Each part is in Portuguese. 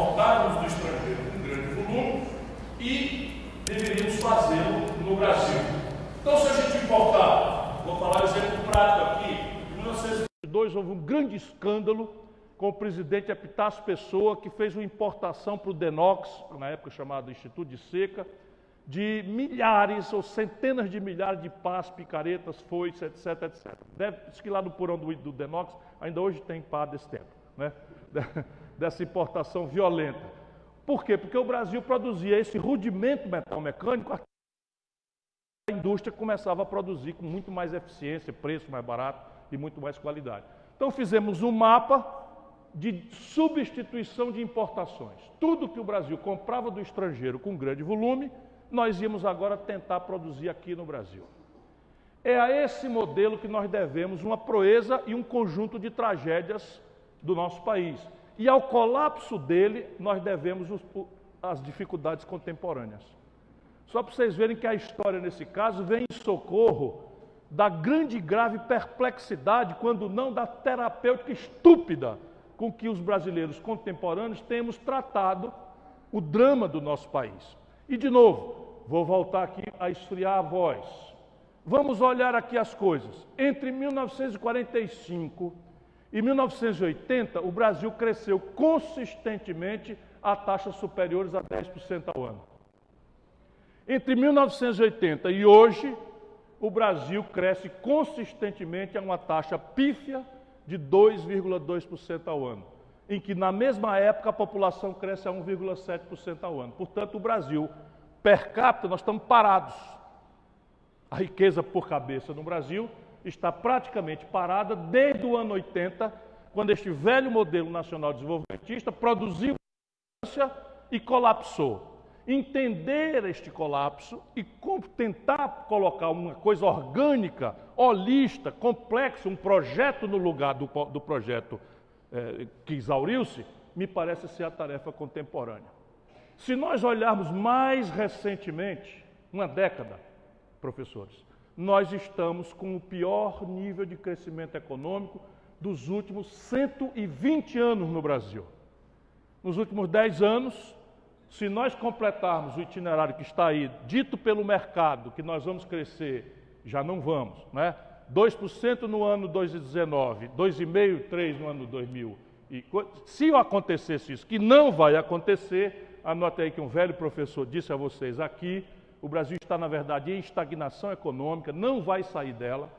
importávamos do estrangeiro com grande volume e deveríamos fazê-lo no Brasil. Então, se a gente importar, vou falar um exemplo prático aqui, em 1902 houve um grande escândalo com o presidente Epitácio Pessoa, que fez uma importação para o Denox, na época chamado Instituto de Seca, de milhares ou centenas de milhares de pás, picaretas, foices, etc, etc. Deve, diz que lá no porão do, do Denox ainda hoje tem pá desse tempo, né? dessa importação violenta. Por quê? Porque o Brasil produzia esse rudimento metal mecânico, a indústria começava a produzir com muito mais eficiência, preço mais barato e muito mais qualidade. Então fizemos um mapa de substituição de importações. Tudo que o Brasil comprava do estrangeiro com grande volume, nós íamos agora tentar produzir aqui no Brasil. É a esse modelo que nós devemos uma proeza e um conjunto de tragédias do nosso país. E ao colapso dele, nós devemos os, as dificuldades contemporâneas. Só para vocês verem que a história, nesse caso, vem em socorro da grande e grave perplexidade, quando não da terapêutica estúpida com que os brasileiros contemporâneos temos tratado o drama do nosso país. E, de novo, vou voltar aqui a esfriar a voz. Vamos olhar aqui as coisas. Entre 1945 e 1980, o Brasil cresceu consistentemente a taxas superiores a 10% ao ano. Entre 1980 e hoje, o Brasil cresce consistentemente a uma taxa pífia de 2,2% ao ano em que na mesma época a população cresce a 1,7% ao ano. Portanto, o Brasil, per capita, nós estamos parados. A riqueza por cabeça no Brasil está praticamente parada desde o ano 80, quando este velho modelo nacional desenvolvimentista produziu e colapsou. Entender este colapso e tentar colocar uma coisa orgânica, holista, complexa, um projeto no lugar do, do projeto é, que exauriu-se, me parece ser a tarefa contemporânea. Se nós olharmos mais recentemente, uma década, professores, nós estamos com o pior nível de crescimento econômico dos últimos 120 anos no Brasil. Nos últimos 10 anos, se nós completarmos o itinerário que está aí, dito pelo mercado, que nós vamos crescer, já não vamos, né? 2% no ano 2019, 2,5%, 3% no ano 2000. E, se acontecesse isso, que não vai acontecer, anote aí que um velho professor disse a vocês aqui, o Brasil está, na verdade, em estagnação econômica, não vai sair dela.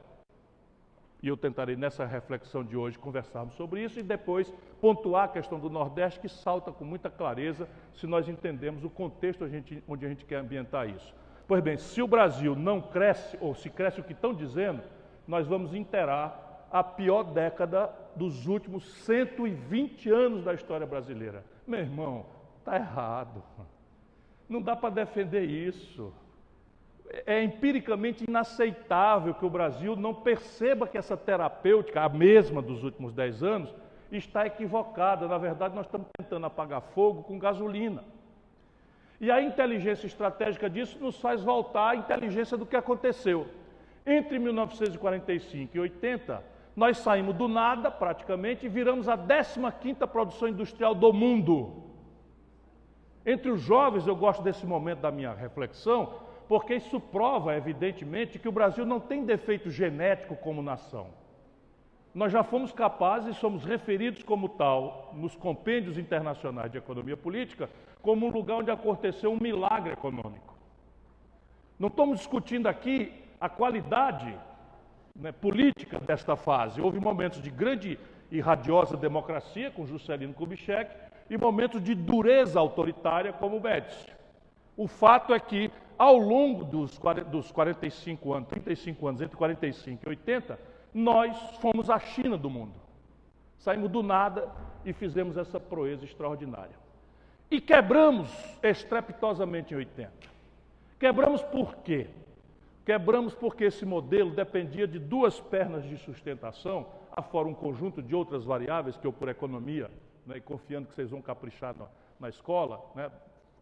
E eu tentarei, nessa reflexão de hoje, conversarmos sobre isso e depois pontuar a questão do Nordeste, que salta com muita clareza se nós entendemos o contexto onde a gente quer ambientar isso. Pois bem, se o Brasil não cresce, ou se cresce o que estão dizendo, nós vamos interar a pior década dos últimos 120 anos da história brasileira. Meu irmão, está errado. Não dá para defender isso. É empiricamente inaceitável que o Brasil não perceba que essa terapêutica, a mesma dos últimos 10 anos, está equivocada. Na verdade, nós estamos tentando apagar fogo com gasolina. E a inteligência estratégica disso nos faz voltar à inteligência do que aconteceu. Entre 1945 e 80, nós saímos do nada, praticamente, e viramos a 15ª produção industrial do mundo. Entre os jovens, eu gosto desse momento da minha reflexão, porque isso prova, evidentemente, que o Brasil não tem defeito genético como nação. Nós já fomos capazes somos referidos como tal nos compêndios internacionais de economia política como um lugar onde aconteceu um milagre econômico. Não estamos discutindo aqui a qualidade né, política desta fase. Houve momentos de grande e radiosa democracia, com Juscelino Kubitschek, e momentos de dureza autoritária, como o Médici. O fato é que, ao longo dos, dos 45 anos, 35 anos, entre 45 e 80, nós fomos a China do mundo. Saímos do nada e fizemos essa proeza extraordinária. E quebramos estrepitosamente em 80. Quebramos por quê? Quebramos porque esse modelo dependia de duas pernas de sustentação, afora um conjunto de outras variáveis que eu, por economia, né, e confiando que vocês vão caprichar na, na escola, né,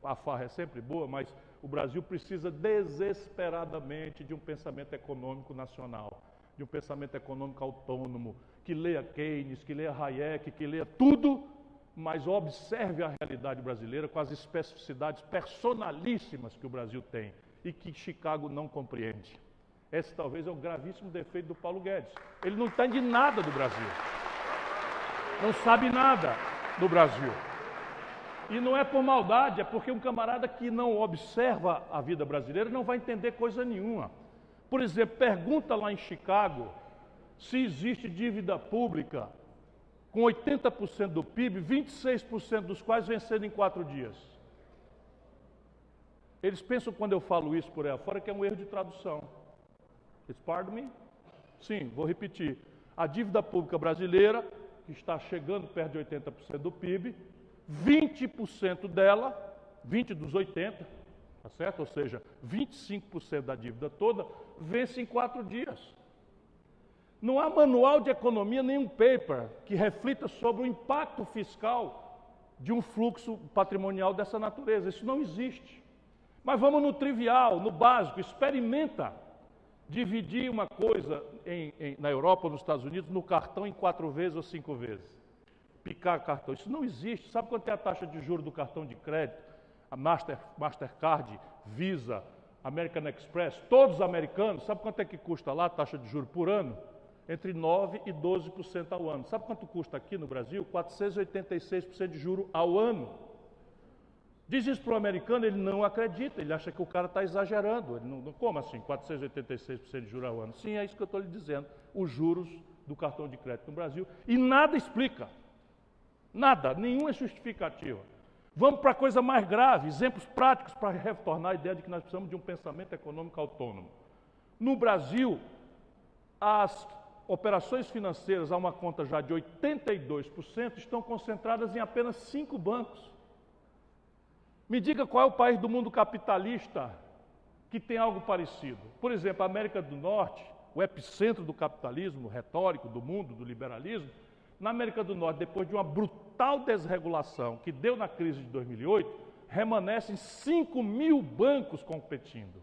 a farra é sempre boa, mas o Brasil precisa desesperadamente de um pensamento econômico nacional, de um pensamento econômico autônomo, que leia Keynes, que leia Hayek, que leia tudo, mas observe a realidade brasileira com as especificidades personalíssimas que o Brasil tem e que Chicago não compreende. Esse talvez é o gravíssimo defeito do Paulo Guedes. Ele não entende nada do Brasil. Não sabe nada do Brasil. E não é por maldade, é porque um camarada que não observa a vida brasileira não vai entender coisa nenhuma. Por exemplo, pergunta lá em Chicago se existe dívida pública com 80% do PIB, 26% dos quais vencendo em quatro dias. Eles pensam, quando eu falo isso por aí afora, que é um erro de tradução. Pardon me? Sim, vou repetir. A dívida pública brasileira, que está chegando perto de 80% do PIB, 20% dela, 20 dos 80, tá certo? Ou seja, 25% da dívida toda, vence em quatro dias. Não há manual de economia, nenhum paper que reflita sobre o impacto fiscal de um fluxo patrimonial dessa natureza. Isso não existe. Mas vamos no trivial, no básico, experimenta dividir uma coisa em, em, na Europa ou nos Estados Unidos no cartão em quatro vezes ou cinco vezes. Picar cartão. Isso não existe. Sabe quanto é a taxa de juros do cartão de crédito? A Master, Mastercard, Visa, American Express, todos americanos, sabe quanto é que custa lá a taxa de juros por ano? entre 9% e 12% ao ano. Sabe quanto custa aqui no Brasil? 486% de juro ao ano. Diz isso para o americano, ele não acredita, ele acha que o cara está exagerando. Ele não, como assim, 486% de juro ao ano? Sim, é isso que eu estou lhe dizendo. Os juros do cartão de crédito no Brasil. E nada explica. Nada, nenhuma justificativa. Vamos para a coisa mais grave, exemplos práticos para retornar a ideia de que nós precisamos de um pensamento econômico autônomo. No Brasil, as operações financeiras a uma conta já de 82% estão concentradas em apenas cinco bancos. Me diga qual é o país do mundo capitalista que tem algo parecido. Por exemplo, a América do Norte, o epicentro do capitalismo retórico do mundo, do liberalismo, na América do Norte, depois de uma brutal desregulação que deu na crise de 2008, remanescem 5 mil bancos competindo.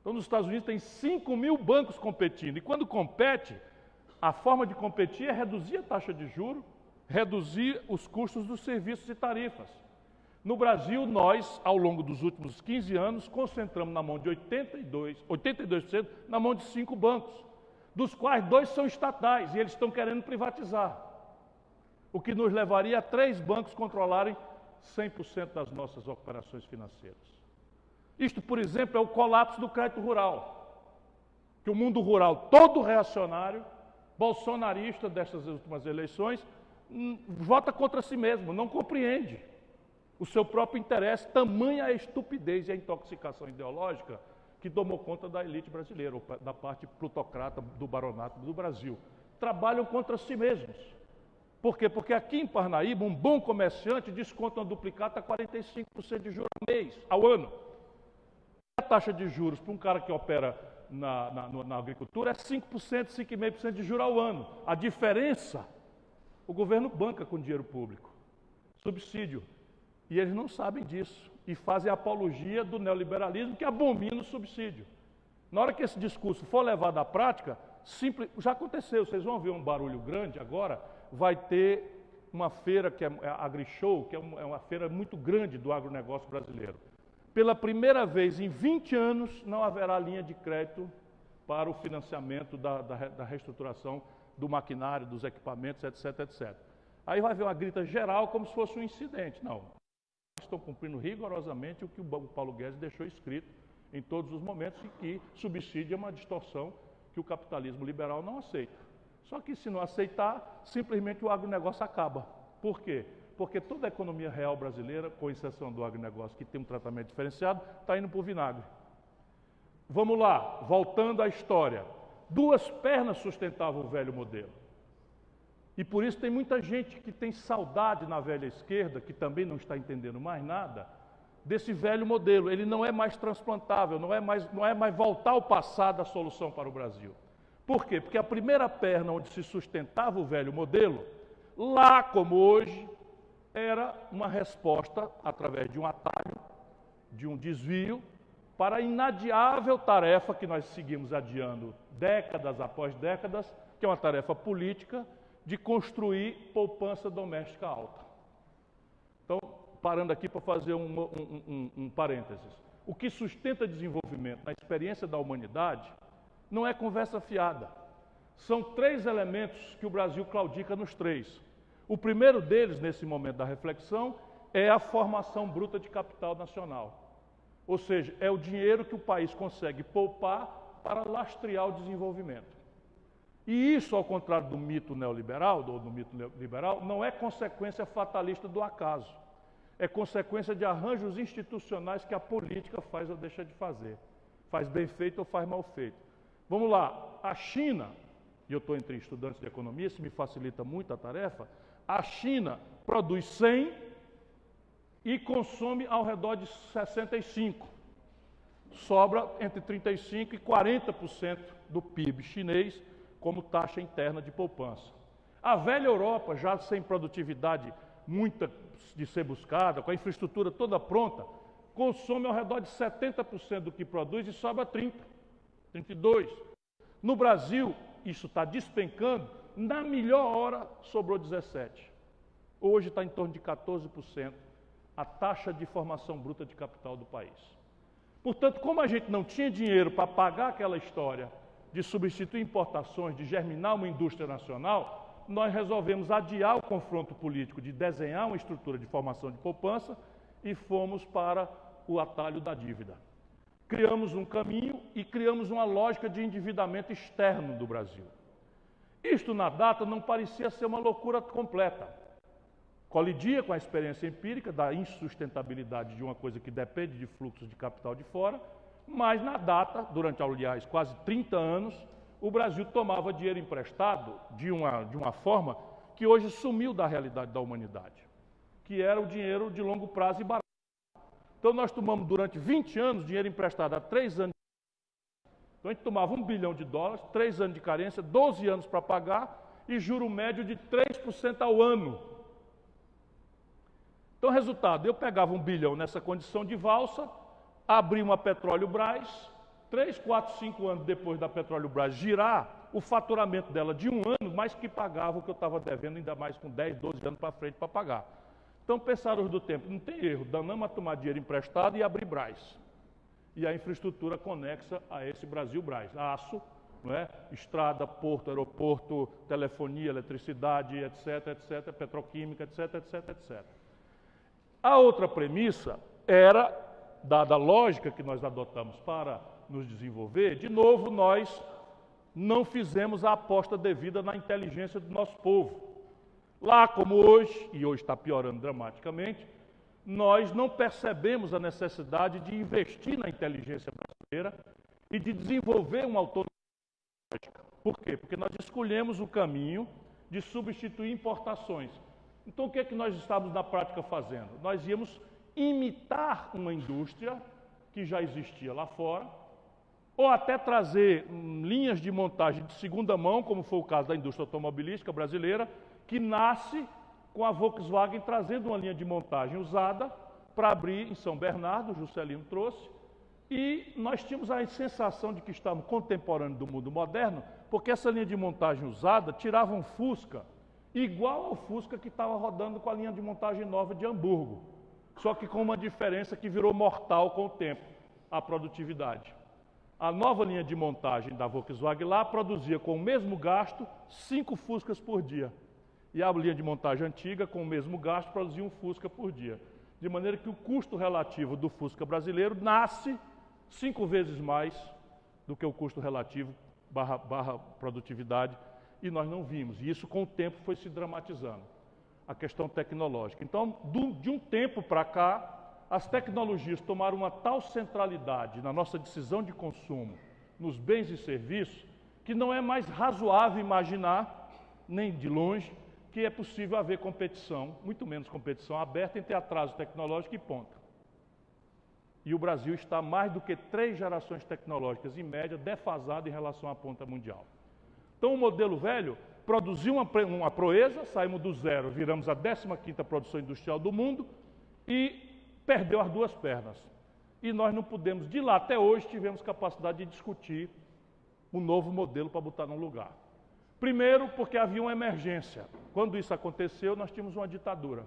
Então, nos Estados Unidos tem 5 mil bancos competindo. E quando compete, a forma de competir é reduzir a taxa de juro, reduzir os custos dos serviços e tarifas. No Brasil, nós, ao longo dos últimos 15 anos, concentramos na mão de 82%, 82% na mão de cinco bancos, dos quais dois são estatais e eles estão querendo privatizar. O que nos levaria a três bancos controlarem 100% das nossas operações financeiras. Isto, por exemplo, é o colapso do crédito rural. Que o mundo rural, todo reacionário, bolsonarista destas últimas eleições, hum, vota contra si mesmo, não compreende o seu próprio interesse, tamanha a estupidez e a intoxicação ideológica que tomou conta da elite brasileira, da parte plutocrata do baronato do Brasil. Trabalham contra si mesmos. Por quê? Porque aqui em Parnaíba, um bom comerciante desconta uma duplicata a 45% de juros ao mês, ao ano a taxa de juros para um cara que opera na, na, na agricultura é 5%, 5,5% de juros ao ano. A diferença, o governo banca com dinheiro público, subsídio. E eles não sabem disso e fazem apologia do neoliberalismo que abomina o subsídio. Na hora que esse discurso for levado à prática, simples, já aconteceu, vocês vão ver um barulho grande agora, vai ter uma feira que é a AgriShow, que é uma, é uma feira muito grande do agronegócio brasileiro pela primeira vez em 20 anos, não haverá linha de crédito para o financiamento da, da, da reestruturação do maquinário, dos equipamentos, etc, etc. Aí vai haver uma grita geral como se fosse um incidente. Não. Estão cumprindo rigorosamente o que o Paulo Guedes deixou escrito em todos os momentos e que subsídio é uma distorção que o capitalismo liberal não aceita. Só que se não aceitar, simplesmente o agronegócio acaba. Por quê? porque toda a economia real brasileira, com exceção do agronegócio, que tem um tratamento diferenciado, está indo para o vinagre. Vamos lá, voltando à história. Duas pernas sustentavam o velho modelo. E por isso tem muita gente que tem saudade na velha esquerda, que também não está entendendo mais nada, desse velho modelo. Ele não é mais transplantável, não é mais, não é mais voltar ao passado a solução para o Brasil. Por quê? Porque a primeira perna onde se sustentava o velho modelo, lá como hoje, era uma resposta através de um atalho, de um desvio, para a inadiável tarefa que nós seguimos adiando décadas após décadas, que é uma tarefa política de construir poupança doméstica alta. Então, parando aqui para fazer um, um, um, um parênteses. O que sustenta desenvolvimento na experiência da humanidade não é conversa fiada. São três elementos que o Brasil claudica nos três. O primeiro deles, nesse momento da reflexão, é a formação bruta de capital nacional. Ou seja, é o dinheiro que o país consegue poupar para lastrear o desenvolvimento. E isso, ao contrário do mito neoliberal, do, do mito neoliberal, não é consequência fatalista do acaso. É consequência de arranjos institucionais que a política faz ou deixa de fazer. Faz bem feito ou faz mal feito. Vamos lá, a China, e eu estou entre estudantes de economia, isso me facilita muito a tarefa, a China produz 100 e consome ao redor de 65. Sobra entre 35% e 40% do PIB chinês como taxa interna de poupança. A velha Europa, já sem produtividade muita de ser buscada, com a infraestrutura toda pronta, consome ao redor de 70% do que produz e sobra 30%, 32%. No Brasil, isso está despencando, na melhor hora sobrou 17%. Hoje está em torno de 14% a taxa de formação bruta de capital do país. Portanto, como a gente não tinha dinheiro para pagar aquela história de substituir importações, de germinar uma indústria nacional, nós resolvemos adiar o confronto político de desenhar uma estrutura de formação de poupança e fomos para o atalho da dívida. Criamos um caminho e criamos uma lógica de endividamento externo do Brasil. Isto, na data, não parecia ser uma loucura completa. Colidia com a experiência empírica da insustentabilidade de uma coisa que depende de fluxos de capital de fora, mas na data, durante, aliás, quase 30 anos, o Brasil tomava dinheiro emprestado de uma, de uma forma que hoje sumiu da realidade da humanidade, que era o dinheiro de longo prazo e barato. Então nós tomamos durante 20 anos dinheiro emprestado há 3 anos. Então a gente tomava um bilhão de dólares, 3 anos de carência, 12 anos para pagar e juro médio de 3% ao ano. Então, resultado, eu pegava um bilhão nessa condição de valsa, abrir uma Petróleo Brás, 3, 4, 5 anos depois da Petróleo Brás girar, o faturamento dela de um ano, mais que pagava o que eu estava devendo, ainda mais com 10, 12 anos para frente para pagar. Então pensaram do tempo, não tem erro, danamos a tomar dinheiro emprestado e abrir Brás. E a infraestrutura conexa a esse Brasil Brás. Aço, não é? estrada, porto, aeroporto, telefonia, eletricidade, etc, etc, petroquímica, etc, etc, etc. A outra premissa era dada a lógica que nós adotamos para nos desenvolver, de novo, nós não fizemos a aposta devida na inteligência do nosso povo. Lá como hoje, e hoje está piorando dramaticamente, nós não percebemos a necessidade de investir na inteligência brasileira e de desenvolver uma autonomia. Por quê? Porque nós escolhemos o caminho de substituir importações. Então, o que é que nós estávamos na prática fazendo? Nós íamos imitar uma indústria que já existia lá fora, ou até trazer hum, linhas de montagem de segunda mão, como foi o caso da indústria automobilística brasileira, que nasce com a Volkswagen trazendo uma linha de montagem usada para abrir em São Bernardo, o Juscelino trouxe, e nós tínhamos a sensação de que estávamos contemporâneos do mundo moderno, porque essa linha de montagem usada tirava um Fusca igual ao Fusca que estava rodando com a linha de montagem nova de Hamburgo só que com uma diferença que virou mortal com o tempo, a produtividade. A nova linha de montagem da Volkswagen lá produzia com o mesmo gasto cinco Fuscas por dia. E a linha de montagem antiga, com o mesmo gasto, produzia um Fusca por dia. De maneira que o custo relativo do Fusca brasileiro nasce cinco vezes mais do que o custo relativo barra, barra produtividade, e nós não vimos. E isso com o tempo foi se dramatizando a questão tecnológica. Então, de um tempo para cá, as tecnologias tomaram uma tal centralidade na nossa decisão de consumo, nos bens e serviços, que não é mais razoável imaginar, nem de longe, que é possível haver competição, muito menos competição aberta entre atraso tecnológico e ponta. E o Brasil está mais do que três gerações tecnológicas, em média, defasado em relação à ponta mundial. Então, o modelo velho produziu uma, uma proeza, saímos do zero, viramos a 15ª produção industrial do mundo e perdeu as duas pernas. E nós não pudemos, de lá até hoje, tivemos capacidade de discutir um novo modelo para botar no lugar. Primeiro, porque havia uma emergência. Quando isso aconteceu, nós tínhamos uma ditadura.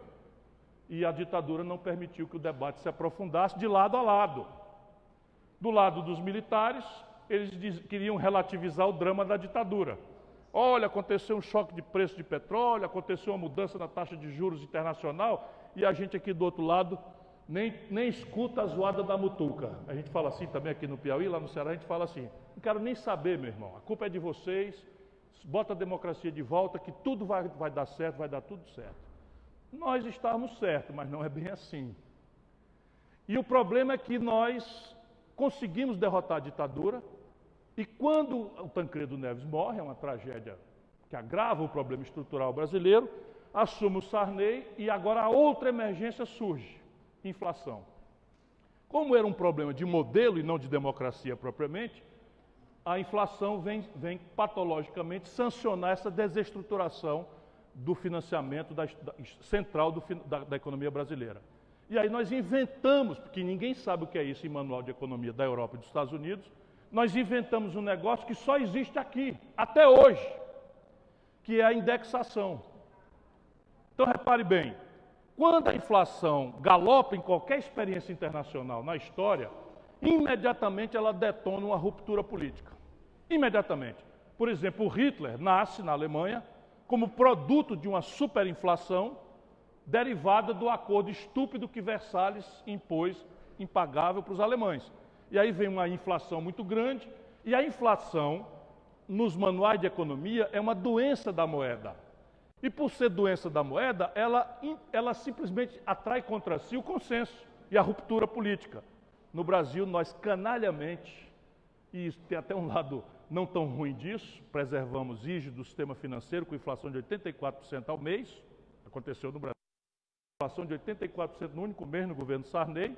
e a ditadura não permitiu que o debate se aprofundasse de lado a lado. Do lado dos militares, eles queriam relativizar o drama da ditadura. Olha, aconteceu um choque de preço de petróleo, aconteceu uma mudança na taxa de juros internacional, e a gente aqui do outro lado nem, nem escuta a zoada da mutuca. A gente fala assim também aqui no Piauí, lá no Ceará, a gente fala assim: não quero nem saber, meu irmão, a culpa é de vocês, bota a democracia de volta, que tudo vai, vai dar certo, vai dar tudo certo. Nós estávamos certos, mas não é bem assim. E o problema é que nós conseguimos derrotar a ditadura, e quando o Tancredo Neves morre, é uma tragédia que agrava o problema estrutural brasileiro, assume o Sarney e agora a outra emergência surge, inflação. Como era um problema de modelo e não de democracia propriamente, a inflação vem, vem patologicamente sancionar essa desestruturação do financiamento da, da, central do, da, da economia brasileira. E aí nós inventamos, porque ninguém sabe o que é isso em manual de economia da Europa e dos Estados Unidos, nós inventamos um negócio que só existe aqui, até hoje, que é a indexação. Então repare bem, quando a inflação galopa em qualquer experiência internacional na história, imediatamente ela detona uma ruptura política. Imediatamente. Por exemplo, Hitler nasce na Alemanha como produto de uma superinflação derivada do acordo estúpido que Versalhes impôs, impagável para os alemães. E aí vem uma inflação muito grande, e a inflação, nos manuais de economia, é uma doença da moeda. E por ser doença da moeda, ela, ela simplesmente atrai contra si o consenso e a ruptura política. No Brasil, nós canalhamente, e isso tem até um lado não tão ruim disso, preservamos rígido do sistema financeiro com inflação de 84% ao mês, aconteceu no Brasil, inflação de 84% no único mês no governo Sarney,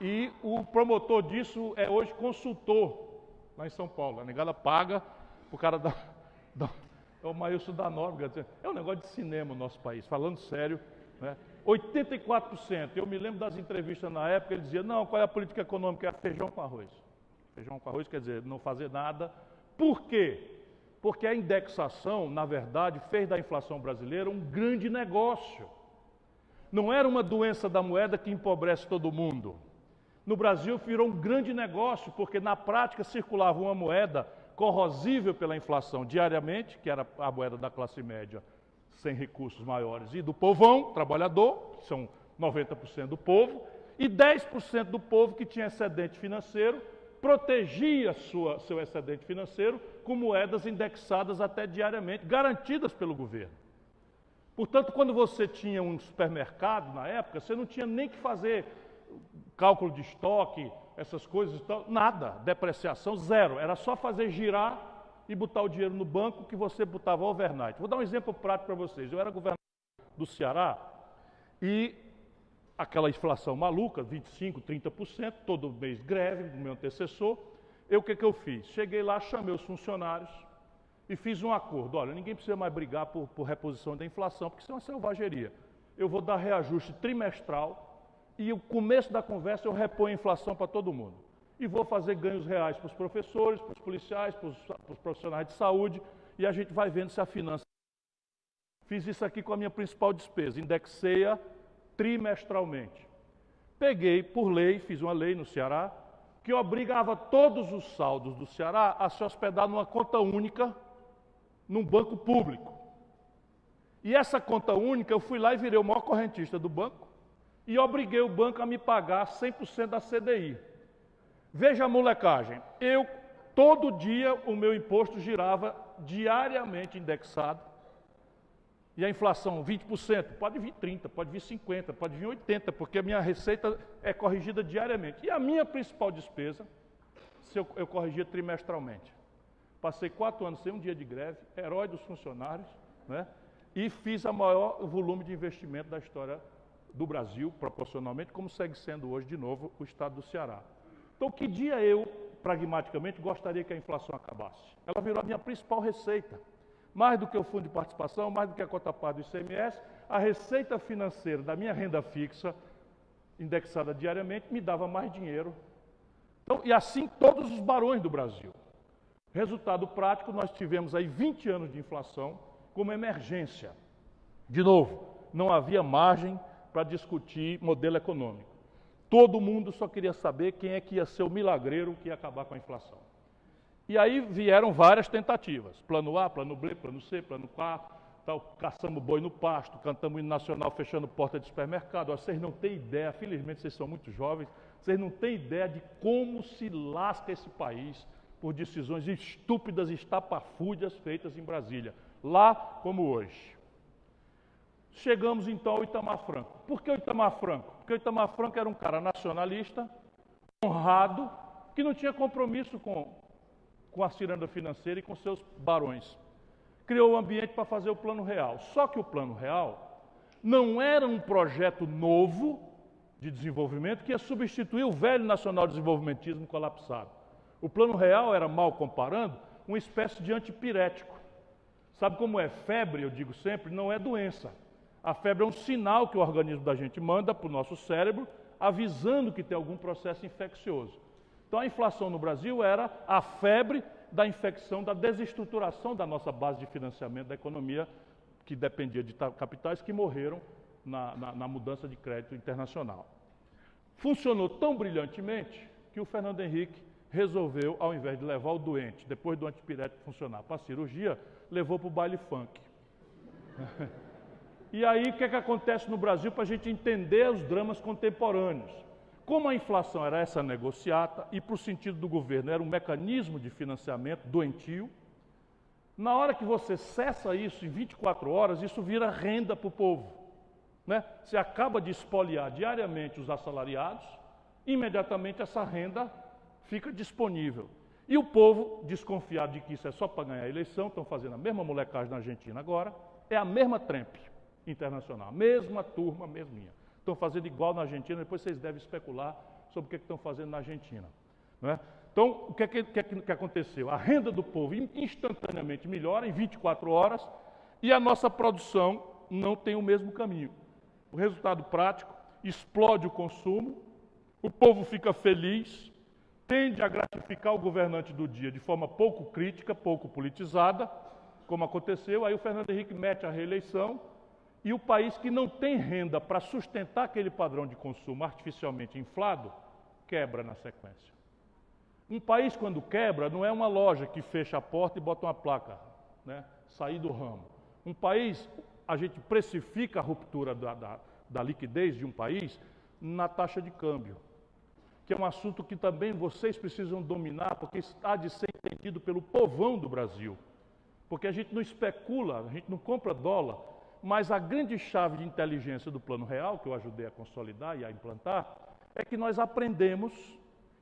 e o promotor disso é hoje consultor lá em São Paulo. A negada paga o cara da, da é o Maílson da Nóbrega. É um negócio de cinema no nosso país, falando sério. Né? 84%. Eu me lembro das entrevistas na época, ele dizia, não, qual é a política econômica? É feijão com arroz. Feijão com arroz quer dizer não fazer nada. Por quê? Porque a indexação, na verdade, fez da inflação brasileira um grande negócio. Não era uma doença da moeda que empobrece todo mundo. No Brasil virou um grande negócio, porque na prática circulava uma moeda corrosível pela inflação diariamente, que era a moeda da classe média sem recursos maiores, e do povão, trabalhador, que são 90% do povo, e 10% do povo que tinha excedente financeiro protegia sua, seu excedente financeiro com moedas indexadas até diariamente, garantidas pelo governo. Portanto, quando você tinha um supermercado na época, você não tinha nem que fazer cálculo de estoque, essas coisas, nada, depreciação zero. Era só fazer girar e botar o dinheiro no banco que você botava overnight. Vou dar um exemplo prático para vocês. Eu era governador do Ceará e aquela inflação maluca, 25%, 30%, todo mês greve do meu antecessor. Eu o que, que eu fiz? Cheguei lá, chamei os funcionários e fiz um acordo. Olha, ninguém precisa mais brigar por, por reposição da inflação, porque isso é uma selvageria. Eu vou dar reajuste trimestral e o começo da conversa eu reponho a inflação para todo mundo. E vou fazer ganhos reais para os professores, para os policiais, para os, profissionais de saúde, e a gente vai vendo se a finança. Fiz isso aqui com a minha principal despesa, indexei-a trimestralmente. Peguei, por lei, fiz uma lei no Ceará, que obrigava todos os saldos do Ceará a se hospedar numa conta única, num banco público. E essa conta única, eu fui lá e virei o maior correntista do banco e obriguei o banco a me pagar 100% da CDI. Veja a molecagem, eu, todo dia, o meu imposto girava diariamente indexado e a inflação 20%, pode vir 30%, pode vir 50%, pode vir 80%, porque a minha receita é corrigida diariamente. E a minha principal despesa, se eu, eu corrigia trimestralmente. Passei quatro anos sem um dia de greve, herói dos funcionários, né? e fiz a maior volume de investimento da história do Brasil, proporcionalmente, como segue sendo hoje, de novo, o estado do Ceará. Então, que dia eu, pragmaticamente, gostaria que a inflação acabasse? Ela virou a minha principal receita mais do que o fundo de participação, mais do que a cota parte do ICMS, a receita financeira da minha renda fixa, indexada diariamente, me dava mais dinheiro. Então, e assim todos os barões do Brasil. Resultado prático, nós tivemos aí 20 anos de inflação como emergência. De novo, não havia margem para discutir modelo econômico. Todo mundo só queria saber quem é que ia ser o milagreiro que ia acabar com a inflação. E aí vieram várias tentativas: plano A, plano B, plano C, plano A, tal, caçamos boi no pasto, cantamos hino nacional fechando porta de supermercado. Vocês não têm ideia, felizmente vocês são muito jovens, vocês não têm ideia de como se lasca esse país por decisões estúpidas e estapafúrdias feitas em Brasília, lá como hoje. Chegamos então ao Itamar Franco. Por que o Itamar Franco? Porque o Itamar Franco era um cara nacionalista, honrado, que não tinha compromisso com, com a ciranda financeira e com seus barões. Criou o ambiente para fazer o plano real. Só que o plano real não era um projeto novo de desenvolvimento que ia substituir o velho nacional desenvolvimentismo colapsado. O plano real era, mal comparando, uma espécie de antipirético. Sabe como é? Febre, eu digo sempre, não é doença. A febre é um sinal que o organismo da gente manda para o nosso cérebro, avisando que tem algum processo infeccioso. Então a inflação no Brasil era a febre da infecção, da desestruturação da nossa base de financiamento da economia, que dependia de capitais que morreram na, na, na mudança de crédito internacional. Funcionou tão brilhantemente que o Fernando Henrique resolveu, ao invés de levar o doente, depois do antipirético funcionar, para a cirurgia, levou para o baile funk. E aí, o que, é que acontece no Brasil para a gente entender os dramas contemporâneos? Como a inflação era essa negociata e, para o sentido do governo, era um mecanismo de financiamento doentio, na hora que você cessa isso em 24 horas, isso vira renda para o povo. Né? Você acaba de espoliar diariamente os assalariados, imediatamente essa renda fica disponível. E o povo, desconfiado de que isso é só para ganhar a eleição, estão fazendo a mesma molecagem na Argentina agora, é a mesma trempe internacional. Mesma turma, mesminha. Estão fazendo igual na Argentina, depois vocês devem especular sobre o que, estão fazendo na Argentina. É? Então, o que, é que, que, que aconteceu? A renda do povo instantaneamente melhora em 24 horas e a nossa produção não tem o mesmo caminho. O resultado prático, explode o consumo, o povo fica feliz, tende a gratificar o governante do dia de forma pouco crítica, pouco politizada, como aconteceu, aí o Fernando Henrique mete a reeleição, e o país que não tem renda para sustentar aquele padrão de consumo artificialmente inflado, quebra na sequência. Um país, quando quebra, não é uma loja que fecha a porta e bota uma placa, né? sair do ramo. Um país, a gente precifica a ruptura da, da, da liquidez de um país na taxa de câmbio, que é um assunto que também vocês precisam dominar, porque está de ser entendido pelo povão do Brasil. Porque a gente não especula, a gente não compra dólar mas a grande chave de inteligência do Plano Real, que eu ajudei a consolidar e a implantar, é que nós aprendemos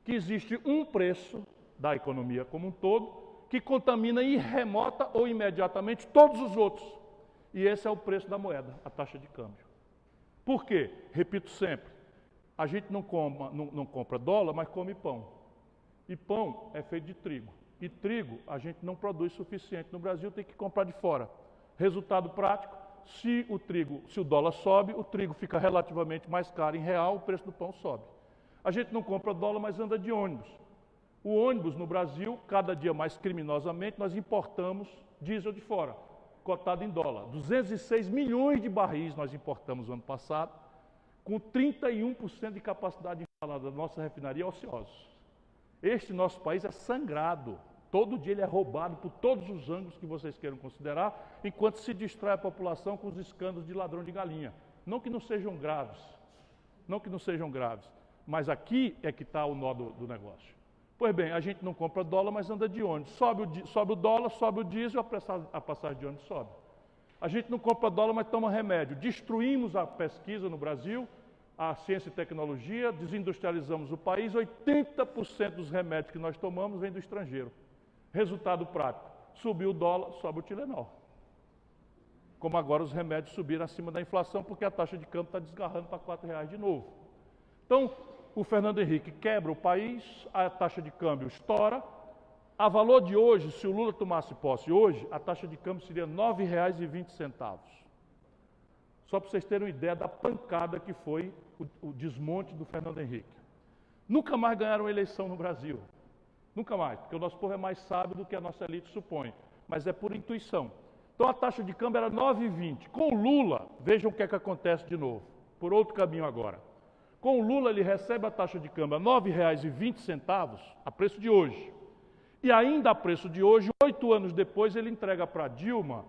que existe um preço da economia como um todo que contamina irremota ou imediatamente todos os outros. E esse é o preço da moeda, a taxa de câmbio. Por quê? Repito sempre: a gente não, coma, não, não compra dólar, mas come pão. E pão é feito de trigo. E trigo a gente não produz suficiente no Brasil, tem que comprar de fora. Resultado prático: se o trigo, se o dólar sobe, o trigo fica relativamente mais caro em real, o preço do pão sobe. A gente não compra dólar, mas anda de ônibus. O ônibus no Brasil, cada dia mais criminosamente, nós importamos diesel de fora, cotado em dólar. 206 milhões de barris nós importamos no ano passado, com 31% de capacidade instalada da nossa refinaria ociosos. Este nosso país é sangrado. Todo dia ele é roubado por todos os ângulos que vocês queiram considerar, enquanto se distrai a população com os escândalos de ladrão de galinha. Não que não sejam graves, não que não sejam graves, mas aqui é que está o nó do, do, negócio. Pois bem, a gente não compra dólar, mas anda de ônibus. Sobe o, sobe o dólar, sobe o diesel, a passagem de ônibus sobe. A gente não compra dólar, mas toma remédio. Destruímos a pesquisa no Brasil, a ciência e tecnologia, desindustrializamos o país. 80% dos remédios que nós tomamos vem do estrangeiro. Resultado prático: subiu o dólar, sobe o Tilenol. Como agora os remédios subiram acima da inflação, porque a taxa de câmbio está desgarrando para R$ reais de novo. Então, o Fernando Henrique quebra o país, a taxa de câmbio estoura. A valor de hoje, se o Lula tomasse posse hoje, a taxa de câmbio seria R$ 9,20. Só para vocês terem uma ideia da pancada que foi o, o desmonte do Fernando Henrique. Nunca mais ganharam eleição no Brasil. Nunca mais, porque o nosso povo é mais sábio do que a nossa elite supõe, mas é por intuição. Então a taxa de câmbio era 9,20. Com Lula, vejam o que é que acontece de novo. por outro caminho agora. Com Lula, ele recebe a taxa de câmbio a R$ 9,20, a preço de hoje. E ainda a preço de hoje, oito anos depois, ele entrega para Dilma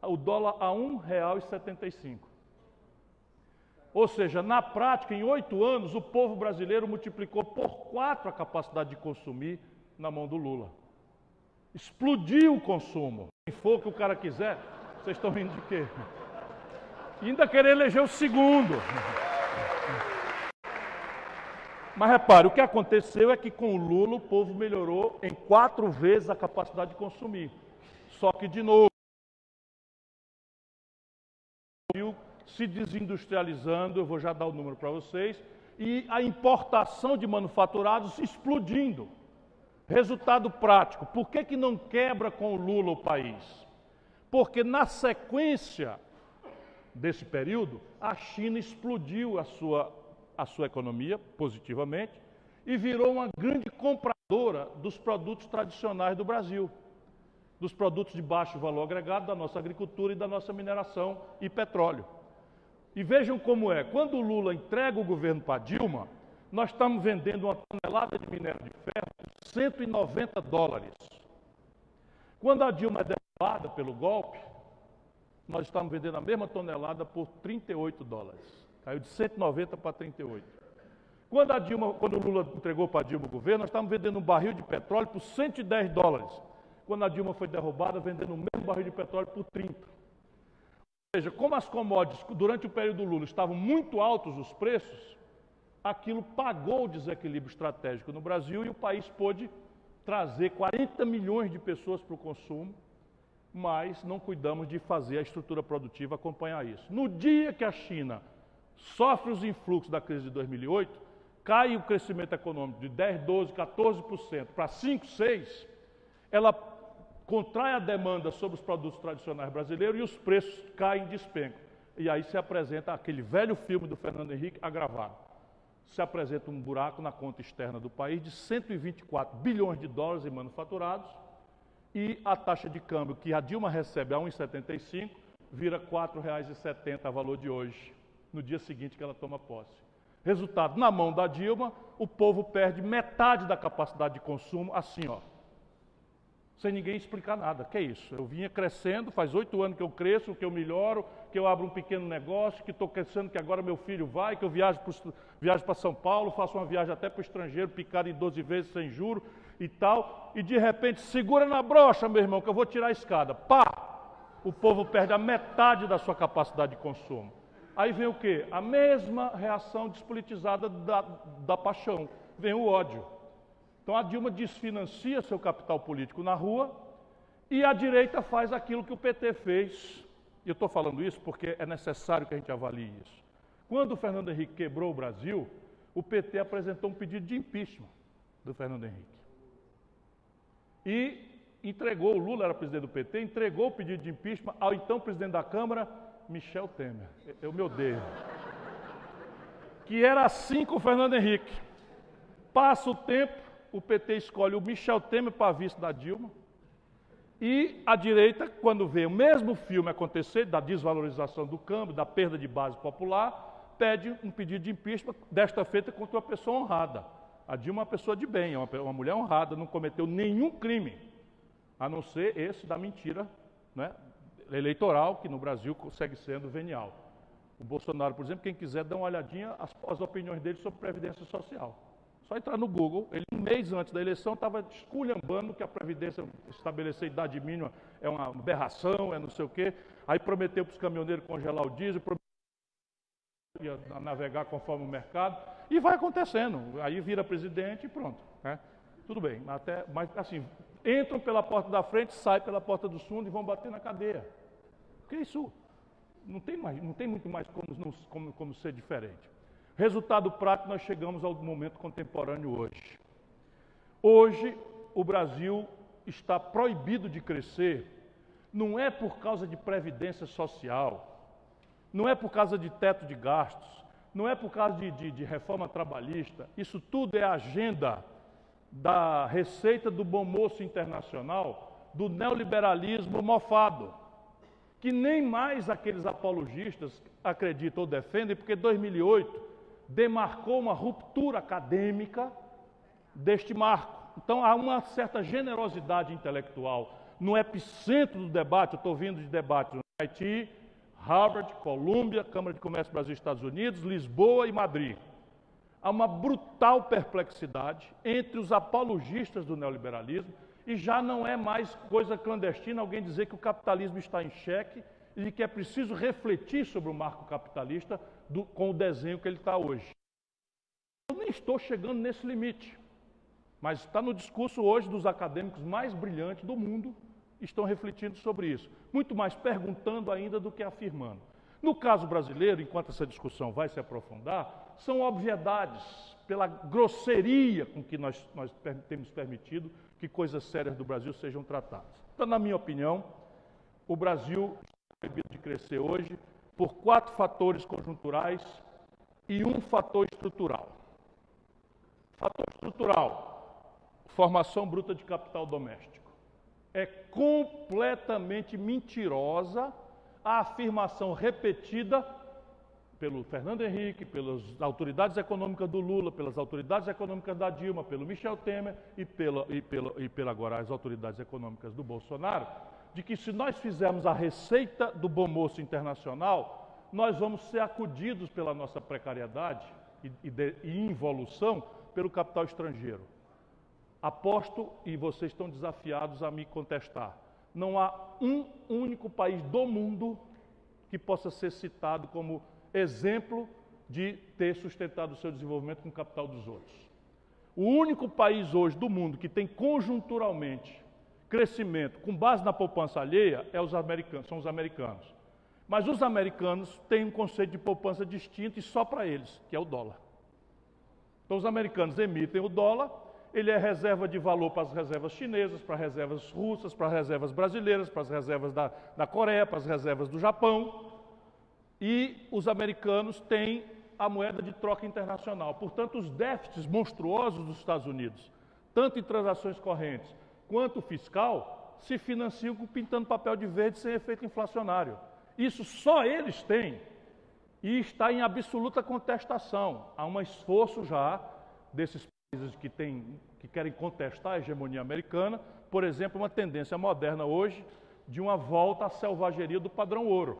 o dólar a R$ 1,75. Ou seja, na prática, em oito anos, o povo brasileiro multiplicou por quatro a capacidade de consumir na mão do Lula. Explodiu o consumo. Quem for que o cara quiser, vocês estão rindo de quê? E ainda querer eleger o segundo. Mas repare, o que aconteceu é que com o Lula o povo melhorou em quatro vezes a capacidade de consumir. Só que, de novo, se desindustrializando, eu vou já dar o número para vocês, e a importação de manufaturados explodindo. Resultado prático, por que, que não quebra com o Lula o país? Porque na sequência desse período, a China explodiu a sua, a sua economia positivamente e virou uma grande compradora dos produtos tradicionais do Brasil, dos produtos de baixo valor agregado da nossa agricultura e da nossa mineração e petróleo. E vejam como é, quando o Lula entrega o governo para Dilma, nós estamos vendendo uma tonelada de minério de ferro por 190 dólares. Quando a Dilma é derrubada pelo golpe, nós estamos vendendo a mesma tonelada por 38 dólares. Caiu de 190 para 38. Quando, a Dilma, quando o Lula entregou para a Dilma o governo, nós estávamos vendendo um barril de petróleo por 110 dólares. Quando a Dilma foi derrubada, vendendo o mesmo barril de petróleo por 30. Ou seja, como as commodities durante o período do Lula estavam muito altos os preços, aquilo pagou o desequilíbrio estratégico no Brasil e o país pôde trazer 40 milhões de pessoas para o consumo, mas não cuidamos de fazer a estrutura produtiva acompanhar isso. No dia que a China sofre os influxos da crise de 2008, cai o crescimento econômico de 10, 12, 14% para 5, 6, ela contrai a demanda sobre os produtos tradicionais brasileiros e os preços caem de despenco. E aí se apresenta aquele velho filme do Fernando Henrique agravado se apresenta um buraco na conta externa do país de 124 bilhões de dólares em manufaturados e a taxa de câmbio que a Dilma recebe a 1,75 vira R$ 4,70 a valor de hoje, no dia seguinte que ela toma posse. Resultado, na mão da Dilma, o povo perde metade da capacidade de consumo, assim, ó, sem ninguém explicar nada. Que é isso? Eu vinha crescendo, faz oito anos que eu cresço, que eu melhoro, que eu abro um pequeno negócio, que estou crescendo, que agora meu filho vai, que eu viajo para São Paulo, faço uma viagem até para o estrangeiro, picado em 12 vezes sem juro e tal, e de repente segura na brocha, meu irmão, que eu vou tirar a escada. Pá! O povo perde a metade da sua capacidade de consumo. Aí vem o quê? A mesma reação despolitizada da, da paixão. Vem o ódio. Então a Dilma desfinancia seu capital político na rua e a direita faz aquilo que o PT fez. E eu estou falando isso porque é necessário que a gente avalie isso. Quando o Fernando Henrique quebrou o Brasil, o PT apresentou um pedido de impeachment do Fernando Henrique. E entregou, o Lula era presidente do PT, entregou o pedido de impeachment ao então presidente da Câmara, Michel Temer. Eu me odeio. Que era assim com o Fernando Henrique. Passa o tempo, o PT escolhe o Michel Temer para vice da Dilma. E a direita, quando vê o mesmo filme acontecer, da desvalorização do câmbio, da perda de base popular, pede um pedido de impeachment, desta feita contra uma pessoa honrada. A Dilma é uma pessoa de bem, é uma, uma mulher honrada, não cometeu nenhum crime, a não ser esse da mentira né, eleitoral, que no Brasil segue sendo venial. O Bolsonaro, por exemplo, quem quiser dar uma olhadinha as, as opiniões dele sobre Previdência Social. Só entrar no Google, ele um mês antes da eleição estava esculhambando que a Previdência estabelecer idade mínima é uma aberração, é não sei o quê. Aí prometeu para os caminhoneiros congelar o diesel, ia navegar conforme o mercado, e vai acontecendo. Aí vira presidente e pronto. Né? Tudo bem, até, mas assim, entram pela porta da frente, saem pela porta do fundo e vão bater na cadeia. Porque isso não tem, mais, não tem muito mais como, como, como ser diferente. Resultado prático, nós chegamos ao momento contemporâneo hoje. Hoje, o Brasil está proibido de crescer, não é por causa de previdência social, não é por causa de teto de gastos, não é por causa de, de, de reforma trabalhista, isso tudo é agenda da receita do bom moço internacional, do neoliberalismo mofado. que nem mais aqueles apologistas acreditam ou defendem, porque 2008 demarcou uma ruptura acadêmica deste marco. Então há uma certa generosidade intelectual no epicentro do debate. Eu estou vindo de debates no Haiti, Harvard, Colômbia, Câmara de Comércio Brasil Estados Unidos, Lisboa e Madrid. Há uma brutal perplexidade entre os apologistas do neoliberalismo e já não é mais coisa clandestina alguém dizer que o capitalismo está em xeque e que é preciso refletir sobre o marco capitalista do, com o desenho que ele está hoje. Eu nem estou chegando nesse limite, mas está no discurso hoje dos acadêmicos mais brilhantes do mundo, estão refletindo sobre isso, muito mais perguntando ainda do que afirmando. No caso brasileiro, enquanto essa discussão vai se aprofundar, são obviedades pela grosseria com que nós, nós temos permitido que coisas sérias do Brasil sejam tratadas. Então, na minha opinião, o Brasil está proibido de crescer hoje por quatro fatores conjunturais e um fator estrutural. Fator estrutural, formação bruta de capital doméstico. É completamente mentirosa a afirmação repetida pelo Fernando Henrique, pelas autoridades econômicas do Lula, pelas autoridades econômicas da Dilma, pelo Michel Temer e pela, e pela, e pela agora as autoridades econômicas do Bolsonaro, de que se nós fizermos a receita do bom moço internacional, nós vamos ser acudidos pela nossa precariedade e, e, de, e involução pelo capital estrangeiro. Aposto, e vocês estão desafiados a me contestar, não há um único país do mundo que possa ser citado como exemplo de ter sustentado o seu desenvolvimento com o capital dos outros. O único país hoje do mundo que tem conjunturalmente crescimento com base na poupança alheia é os americanos, são os americanos. Mas os americanos têm um conceito de poupança distinto e só para eles, que é o dólar. Então os americanos emitem o dólar, ele é reserva de valor para as reservas chinesas, para as reservas russas, para as reservas brasileiras, para as reservas da, da Coreia, para as reservas do Japão e os americanos têm a moeda de troca internacional. Portanto, os déficits monstruosos dos Estados Unidos, tanto em transações correntes quanto fiscal, se financiam pintando papel de verde sem efeito inflacionário. Isso só eles têm e está em absoluta contestação. Há um esforço já desses países que, têm, que querem contestar a hegemonia americana, por exemplo, uma tendência moderna hoje de uma volta à selvageria do padrão ouro.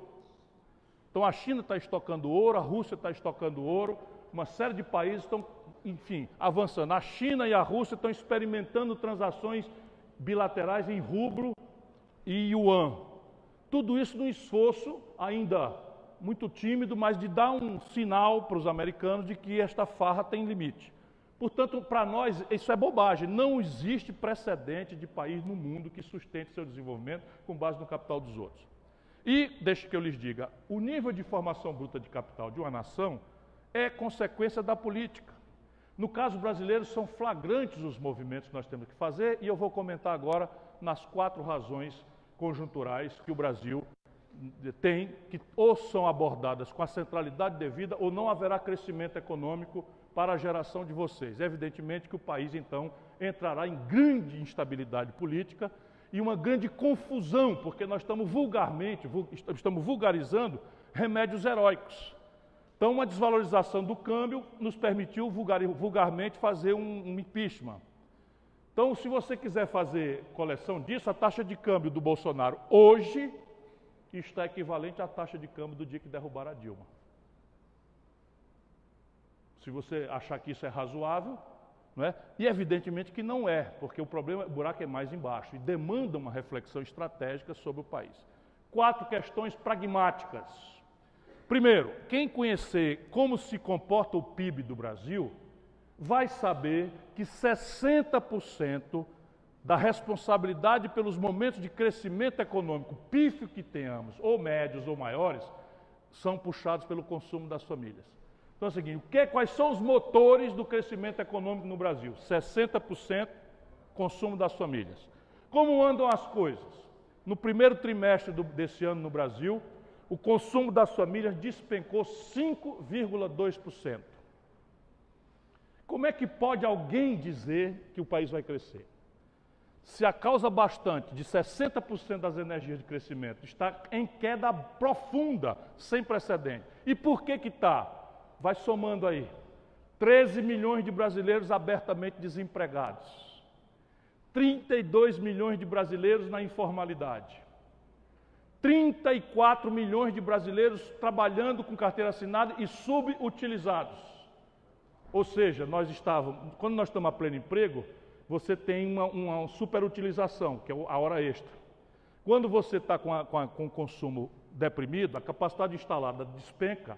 Então a China está estocando ouro, a Rússia está estocando ouro, uma série de países estão, enfim, avançando. A China e a Rússia estão experimentando transações bilaterais em rublo e yuan. Tudo isso num esforço ainda muito tímido, mas de dar um sinal para os americanos de que esta farra tem limite. Portanto, para nós, isso é bobagem. Não existe precedente de país no mundo que sustente seu desenvolvimento com base no capital dos outros. E, deixe que eu lhes diga, o nível de formação bruta de capital de uma nação é consequência da política. No caso brasileiro, são flagrantes os movimentos que nós temos que fazer, e eu vou comentar agora nas quatro razões conjunturais que o Brasil tem, que ou são abordadas com a centralidade devida, ou não haverá crescimento econômico para a geração de vocês. Evidentemente que o país, então, entrará em grande instabilidade política e uma grande confusão, porque nós estamos vulgarmente, estamos vulgarizando remédios heróicos. Então, uma desvalorização do câmbio nos permitiu vulgar, vulgarmente fazer um, um impeachment. Então, se você quiser fazer coleção disso, a taxa de câmbio do Bolsonaro hoje está equivalente à taxa de câmbio do dia que derrubaram a Dilma. Se você achar que isso é razoável, não é? E evidentemente que não é, porque o problema, o buraco é mais embaixo e demanda uma reflexão estratégica sobre o país. Quatro questões pragmáticas. Primeiro, quem conhecer como se comporta o PIB do Brasil, vai saber que 60% da responsabilidade pelos momentos de crescimento econômico pífio que tenhamos, ou médios ou maiores, são puxados pelo consumo das famílias. Então é o seguinte, o que, quais são os motores do crescimento econômico no Brasil? 60% consumo das famílias. Como andam as coisas? No primeiro trimestre do, desse ano no Brasil, o consumo das famílias despencou 5,2%. Como é que pode alguém dizer que o país vai crescer? Se a causa bastante de 60% das energias de crescimento está em queda profunda, sem precedente. E por que que está? Vai somando aí. 13 milhões de brasileiros abertamente desempregados. 32 milhões de brasileiros na informalidade. 34 milhões de brasileiros trabalhando com carteira assinada e subutilizados. Ou seja, nós estávamos, quando nós estamos a pleno emprego, você tem uma, uma superutilização, que é a hora extra. Quando você está com, com, com o consumo deprimido, a capacidade instalada despenca,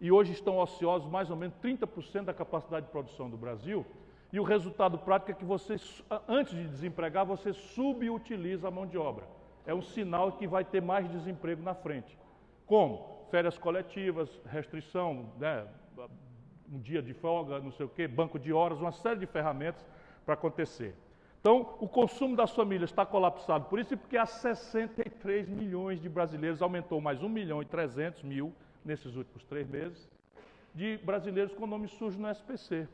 e hoje estão ociosos mais ou menos 30% da capacidade de produção do Brasil, e o resultado prático é que você, antes de desempregar, você subutiliza a mão de obra é um sinal que vai ter mais desemprego na frente. Como? Férias coletivas, restrição, né? um dia de folga, não sei o quê, banco de horas, uma série de ferramentas para acontecer. Então, o consumo das famílias está colapsado por isso e porque há 63 milhões de brasileiros, aumentou mais 1 milhão e 300 mil nesses últimos três meses, de brasileiros com nome sujo no SPC.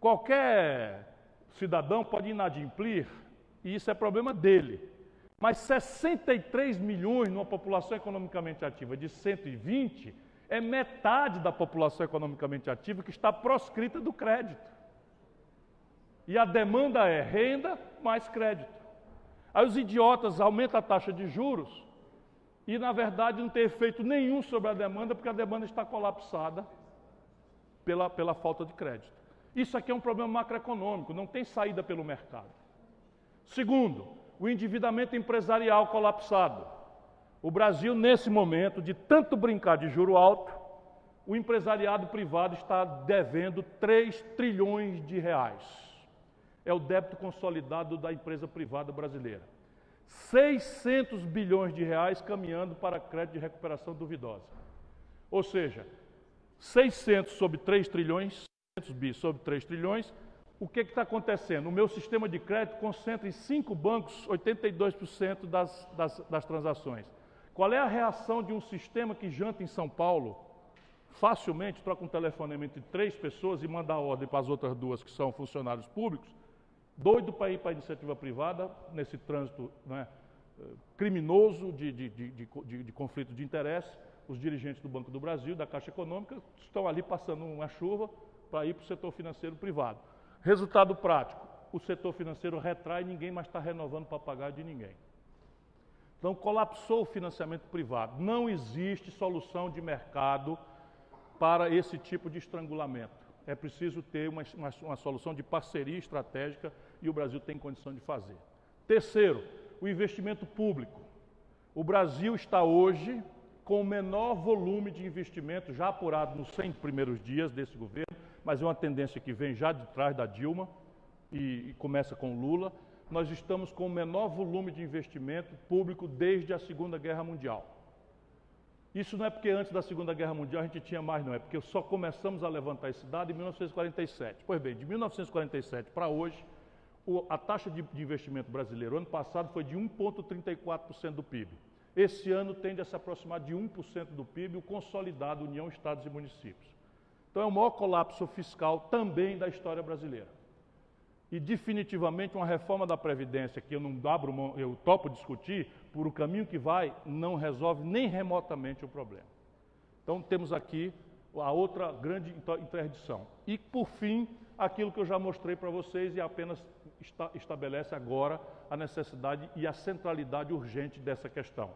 Qualquer cidadão pode inadimplir, e isso é problema dele. Mas 63 milhões numa população economicamente ativa de 120 é metade da população economicamente ativa que está proscrita do crédito. E a demanda é renda mais crédito. Aí os idiotas aumentam a taxa de juros e, na verdade, não tem efeito nenhum sobre a demanda, porque a demanda está colapsada pela, pela falta de crédito. Isso aqui é um problema macroeconômico, não tem saída pelo mercado. Segundo, o endividamento empresarial colapsado. O Brasil, nesse momento, de tanto brincar de juro alto, o empresariado privado está devendo 3 trilhões de reais. É o débito consolidado da empresa privada brasileira. 600 bilhões de reais caminhando para crédito de recuperação duvidosa. Ou seja, 600 sobre 3 trilhões, 600 bi sobre 3 trilhões, o que está acontecendo? O meu sistema de crédito concentra em cinco bancos 82% das, das, das transações. Qual é a reação de um sistema que janta em São Paulo, facilmente troca um telefonamento de três pessoas e manda a ordem para as outras duas que são funcionários públicos, doido para ir para a iniciativa privada, nesse trânsito né, criminoso de, de, de, de, conflito de interesse, os dirigentes do Banco do Brasil, da Caixa Econômica, estão ali passando uma chuva para ir para o setor financeiro privado. Resultado prático: o setor financeiro retrai ninguém mais está renovando para pagar de ninguém. Então, colapsou o financiamento privado. Não existe solução de mercado para esse tipo de estrangulamento. É preciso ter uma, uma, uma, solução de parceria estratégica e o Brasil tem condição de fazer. Terceiro, o investimento público. O Brasil está hoje com o menor volume de investimento já apurado nos 100 primeiros dias desse governo mas é uma tendência que vem já de trás da Dilma e, e começa com Lula. Nós estamos com o menor volume de investimento público desde a Segunda Guerra Mundial. Isso não é porque antes da Segunda Guerra Mundial a gente tinha mais, não, é porque só começamos a levantar esse dado em 1947. Pois bem, de 1947 para hoje, a taxa de investimento brasileiro ano passado foi de 1,34% do PIB. Esse ano tende a se aproximar de 1% do PIB, o consolidado União, Estados e Municípios. Então é o maior colapso fiscal também da história brasileira. E definitivamente uma reforma da Previdência, que eu não abro mão, eu topo discutir, por o caminho que vai, não resolve nem remotamente o problema. Então temos aqui a outra grande interdição. E por fim, aquilo que eu já mostrei para vocês e apenas estabelece agora a necessidade e a centralidade urgente dessa questão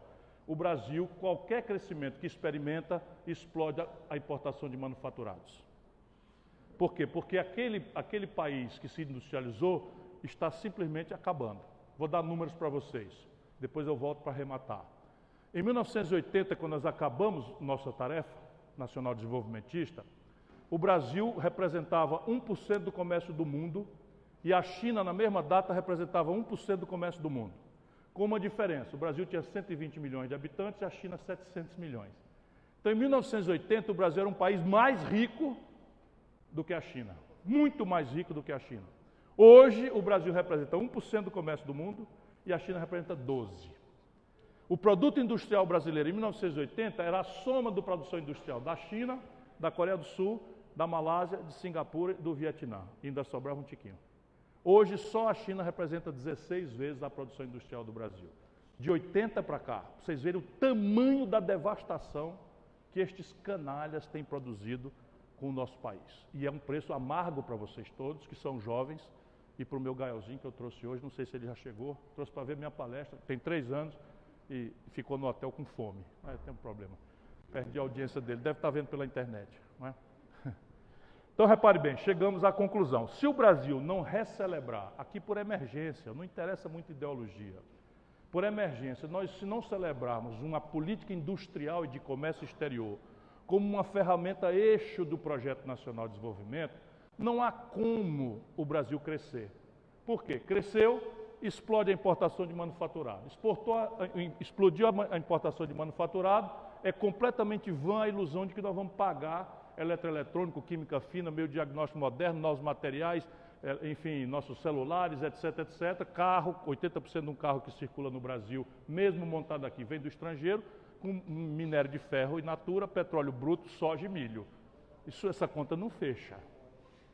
o Brasil, qualquer crescimento que experimenta, explode a importação de manufaturados. Por quê? Porque aquele, aquele país que se industrializou está simplesmente acabando. Vou dar números para vocês, depois eu volto para arrematar. Em 1980, quando nós acabamos nossa tarefa nacional desenvolvimentista, o Brasil representava 1% do comércio do mundo e a China, na mesma data, representava 1% do comércio do mundo com uma diferença. O Brasil tinha 120 milhões de habitantes e a China 700 milhões. Então, em 1980, o Brasil era um país mais rico do que a China. Muito mais rico do que a China. Hoje, o Brasil representa 1% do comércio do mundo e a China representa 12%. O produto industrial brasileiro em 1980 era a soma da produção industrial da China, da Coreia do Sul, da Malásia, de Singapura e do Vietnã. E ainda sobrava um tiquinho. Hoje, só a China representa 16 vezes a produção industrial do Brasil. De 80 para cá, vocês verem o tamanho da devastação que estes canalhas têm produzido com o nosso país. E é um preço amargo para vocês todos, que são jovens, e para o meu gaiozinho que eu trouxe hoje, não sei se ele já chegou, trouxe para ver minha palestra, tem três anos e ficou no hotel com fome. Mas tem um problema. Perdi a audiência dele, deve estar vendo pela internet. Não é? Então repare bem, chegamos à conclusão. Se o Brasil não recelebrar, aqui por emergência, não interessa muito ideologia, por emergência, nós se não celebrarmos uma política industrial e de comércio exterior como uma ferramenta eixo do projeto nacional de desenvolvimento, não há como o Brasil crescer. Por quê? Cresceu, explode a importação de manufaturado. Exportou, explodiu a importação de manufaturado, é completamente vã a ilusão de que nós vamos pagar eletroeletrônico, química fina, meio diagnóstico moderno, novos materiais, é, enfim, nossos celulares, etc, etc. Carro, 80% de um carro que circula no Brasil, mesmo montado aqui, vem do estrangeiro, com minério de ferro e natura, petróleo bruto, soja e milho. Isso, essa conta não fecha.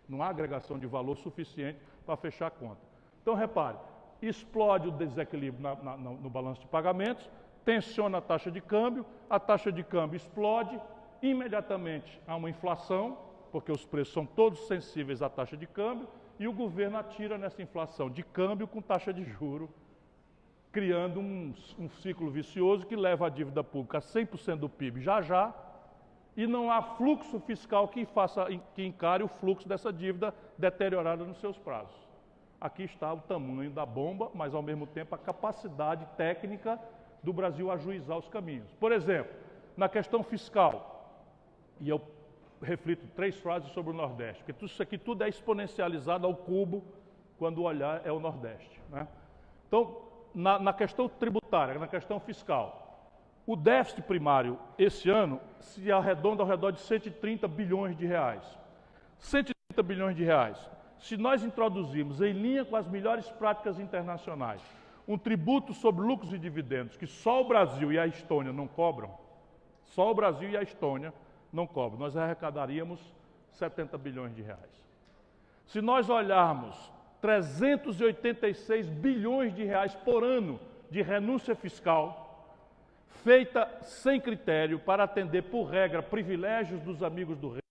Não há agregação de valor suficiente para fechar a conta. Então, repare, explode o desequilíbrio na, na, no balanço de pagamentos, tensiona a taxa de câmbio, a taxa de câmbio explode, imediatamente há uma inflação, porque os preços são todos sensíveis à taxa de câmbio, e o governo atira nessa inflação de câmbio com taxa de juro, criando um, um ciclo vicioso que leva a dívida pública a 100% do PIB já já, e não há fluxo fiscal que, faça, que encare o fluxo dessa dívida deteriorada nos seus prazos. Aqui está o tamanho da bomba, mas ao mesmo tempo a capacidade técnica do Brasil ajuizar os caminhos. Por exemplo, na questão fiscal, e eu reflito três frases sobre o Nordeste, porque isso aqui tudo é exponencializado ao cubo quando olhar é o Nordeste. Né? Então, na, na questão tributária, na questão fiscal, o déficit primário esse ano se arredonda ao redor de 130 bilhões de reais. 130 bilhões de reais. Se nós introduzirmos em linha com as melhores práticas internacionais um tributo sobre lucros e dividendos que só o Brasil e a Estônia não cobram, só o Brasil e a Estônia não cobram. Nós arrecadaríamos 70 bilhões de reais. Se nós olharmos 386 bilhões de reais por ano de renúncia fiscal, feita sem critério para atender, por regra, privilégios dos amigos do rei,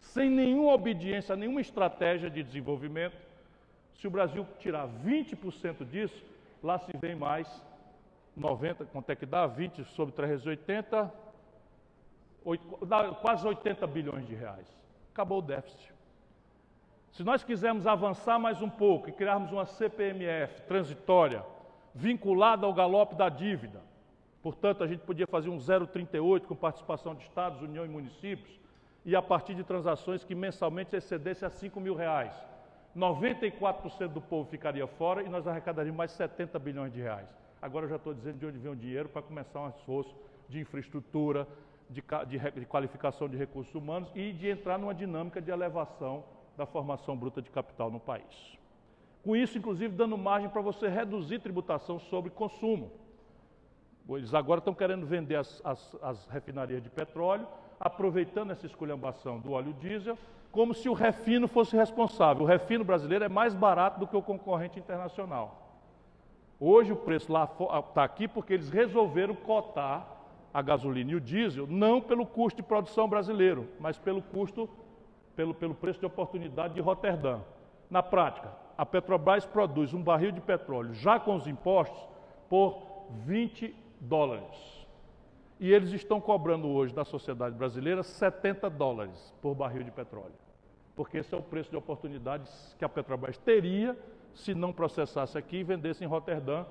sem nenhuma obediência, nenhuma estratégia de desenvolvimento, se o Brasil tirar 20% disso, lá se vem mais 90, quanto é que dá? 20 sobre 380, quase 80 bilhões de reais. Acabou o déficit. Se nós quisermos avançar mais um pouco e criarmos uma CPMF transitória, vinculada ao galope da dívida, portanto, a gente podia fazer um 0,38 com participação de estados, União e municípios, e a partir de transações que mensalmente excedesse a 5 mil reais. 94% do povo ficaria fora e nós arrecadaríamos mais 70 bilhões de reais. Agora eu já estou dizendo de onde vem o dinheiro para começar um esforço de infraestrutura, de, de, de qualificação de recursos humanos e de entrar numa dinâmica de elevação da formação bruta de capital no país. Com isso, inclusive, dando margem para você reduzir tributação sobre consumo. Eles agora estão querendo vender as, as, as, refinarias de petróleo, aproveitando essa esculhambação do óleo diesel, como se o refino fosse responsável. O refino brasileiro é mais barato do que o concorrente internacional. Hoje o preço lá está aqui porque eles resolveram cotar a gasolina e o diesel, não pelo custo de produção brasileiro, mas pelo custo, pelo, pelo preço de oportunidade de Roterdã. Na prática, a Petrobras produz um barril de petróleo, já com os impostos, por 20 dólares. E eles estão cobrando hoje da sociedade brasileira 70 dólares por barril de petróleo. Porque esse é o preço de oportunidades que a Petrobras teria se não processasse aqui e vendesse em Roterdã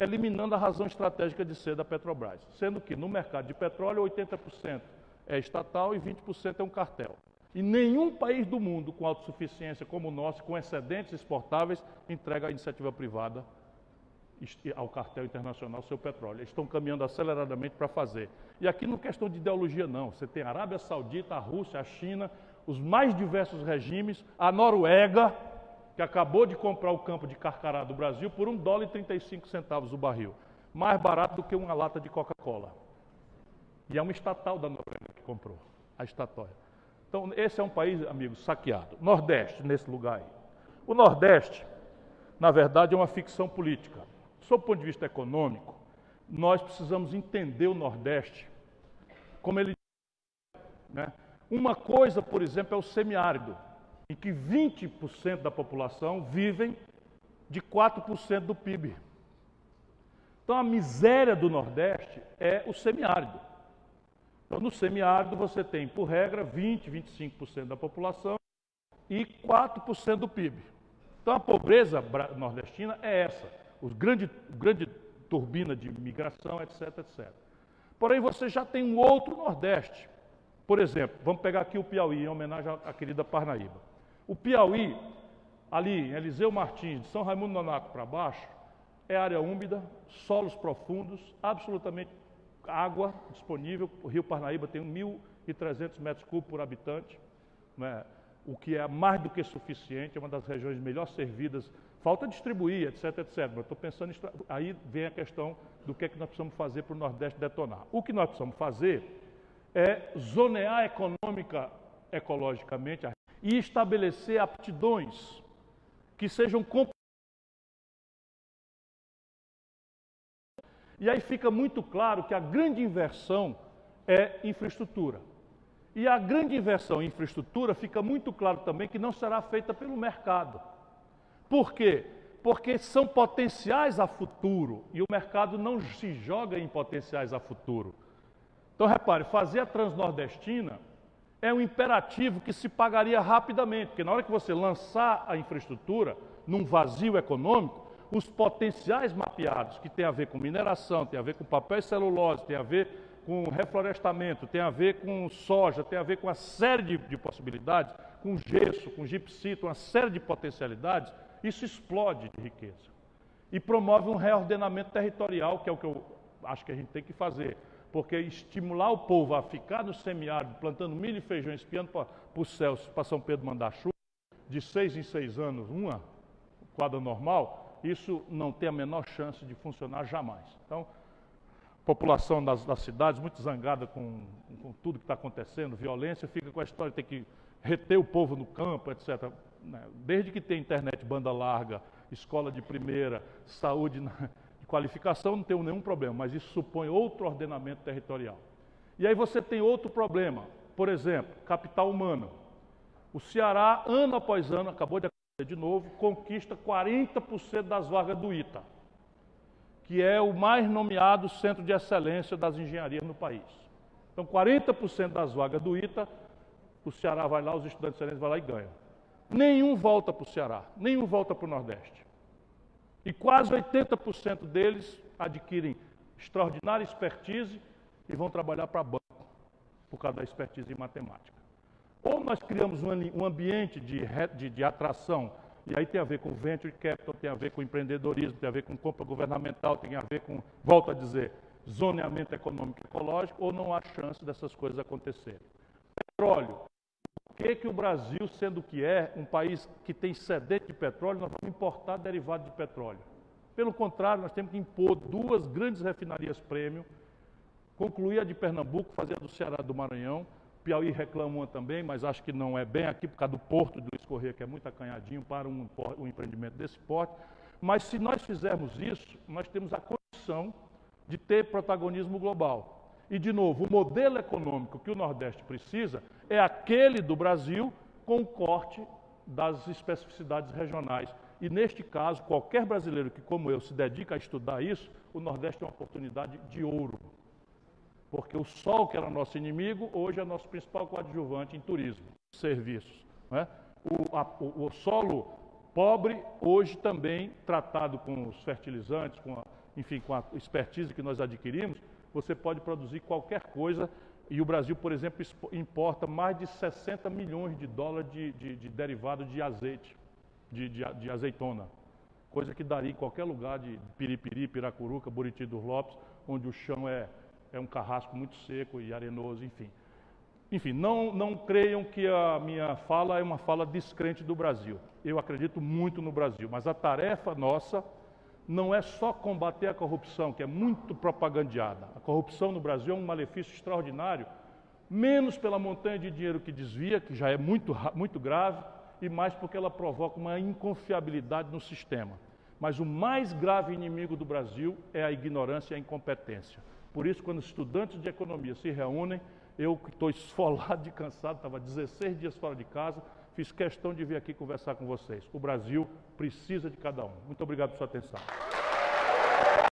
eliminando a razão estratégica de ser da Petrobras, sendo que no mercado de petróleo 80% é estatal e 20% é um cartel. E nenhum país do mundo com autossuficiência como o nosso, com excedentes exportáveis, entrega à iniciativa privada ao cartel internacional seu petróleo. Eles estão caminhando aceleradamente para fazer. E aqui não é questão de ideologia, não. Você tem a Arábia Saudita, a Rússia, a China, os mais diversos regimes, a Noruega, que acabou de comprar o campo de Carcará do Brasil por um dólar e 35 centavos o barril. Mais barato do que uma lata de Coca-Cola. E é uma estatal da Noruega que comprou, a estatória. Então, esse é um país, amigos, saqueado. Nordeste, nesse lugar aí. O Nordeste na verdade, é uma ficção política. Sob o ponto de vista econômico, nós precisamos entender o Nordeste como ele. Né? Uma coisa, por exemplo, é o semiárido, em que 20% da população vivem de 4% do PIB. Então a miséria do Nordeste é o semiárido. Então no semiárido você tem, por regra, 20, 25% da população e 4% do PIB. Então a pobreza nordestina é essa, os grande, grande turbina de migração, etc, etc. Porém você já tem um outro Nordeste. Por exemplo, vamos pegar aqui o Piauí, em homenagem à querida Parnaíba. O Piauí, ali em Eliseu Martins, de São Raimundo Nonato para baixo, é área úmida, solos profundos, absolutamente água disponível. O rio Parnaíba tem 1.300 metros cúbicos por habitante, né? o que é mais do que suficiente, é uma das regiões melhor servidas. Falta distribuir, etc, etc. Mas estou pensando, aí vem a questão do que é que nós precisamos fazer para o Nordeste detonar. O que nós precisamos fazer é zonear econômica, ecologicamente, e estabelecer aptidões que sejam E aí fica muito claro que a grande inversão é infraestrutura. E a grande inversão em infraestrutura fica muito claro também que não será feita pelo mercado. Por quê? Porque são potenciais a futuro e o mercado não se joga em potenciais a futuro. Então, repare, fazer a transnordestina é um imperativo que se pagaria rapidamente, porque na hora que você lançar a infraestrutura num vazio econômico, os potenciais mapeados, que tem a ver com mineração, tem a ver com papel e celulose, tem a ver com reflorestamento, tem a ver com soja, tem a ver com uma série de, de possibilidades, com gesso, com gipsito, uma série de potencialidades, isso explode de riqueza. E promove um reordenamento territorial, que é o que eu acho que a gente tem que fazer. Porque estimular o povo a ficar no semiárido, plantando milho e feijão, espiando para o céu, para São Pedro mandar chuva, de seis em seis anos, uma quadra normal, isso não tem a menor chance de funcionar jamais. Então, população das, das cidades muito zangada com, com tudo que está acontecendo, violência, fica com a história de ter que reter o povo no campo, etc. Né? Desde que tem internet banda larga, escola de primeira, saúde de qualificação, não tem nenhum problema, mas isso supõe outro ordenamento territorial. E aí você tem outro problema, por exemplo, capital humano. O Ceará, ano após ano, acabou de de novo, conquista 40% das vagas do ITA, que é o mais nomeado centro de excelência das engenharias no país. Então, 40% das vagas do ITA, o Ceará vai lá, os estudantes excelentes vão lá e ganham. Nenhum volta para o Ceará, nenhum volta para o Nordeste. E quase 80% deles adquirem extraordinária expertise e vão trabalhar para banco, por causa da expertise em matemática. Ou nós criamos um, ambiente de, de, de atração, e aí tem a ver com venture capital, tem a ver com empreendedorismo, tem a ver com compra governamental, tem a ver com, volto a dizer, zoneamento econômico e ecológico, ou não há chance dessas coisas acontecerem. Petróleo. Que, que o Brasil, sendo que é um país que tem sedente de petróleo, nós vamos importar derivado de petróleo? Pelo contrário, nós temos que impor duas grandes refinarias premium, concluir a de Pernambuco, fazer a do Ceará do Maranhão, Piauí reclama uma também, mas acho que não é bem aqui por causa do porto do Escorrer, que é muito acanhadinho para um, um empreendimento desse porte. Mas se nós fizermos isso, nós temos a condição de ter protagonismo global. E, de novo, o modelo econômico que o Nordeste precisa é aquele do Brasil com o corte das especificidades regionais. E, neste caso, qualquer brasileiro que, como eu, se dedica a estudar isso, o Nordeste é uma oportunidade de ouro. Porque o sol, que era nosso inimigo, hoje é nosso principal coadjuvante em turismo, serviços. Né? O, a, o, o, solo pobre, hoje também tratado com os fertilizantes, com a, enfim, com a expertise que nós adquirimos, você pode produzir qualquer coisa. E o Brasil, por exemplo, importa mais de 60 milhões de dólares de, de, de derivado de azeite, de, de, azeitona. Coisa que daria em qualquer lugar de Piripiri, Piracuruca, Buriti dos Lopes, onde o chão é é um carrasco muito seco e arenoso, enfim. Enfim, não, não creiam que a minha fala é uma fala descrente do Brasil. Eu acredito muito no Brasil, mas a tarefa nossa não é só combater a corrupção, que é muito propagandeada. A corrupção no Brasil é um malefício extraordinário, menos pela montanha de dinheiro que desvia, que já é muito, muito grave, e mais porque ela provoca uma inconfiabilidade no sistema. Mas o mais grave inimigo do Brasil é a ignorância e a incompetência. Por isso, quando estudantes de economia se reúnem, eu que estou esfolado de cansado, estava 16 dias fora de casa, fiz questão de vir aqui conversar com vocês. O Brasil precisa de cada um. Muito obrigado por sua atenção.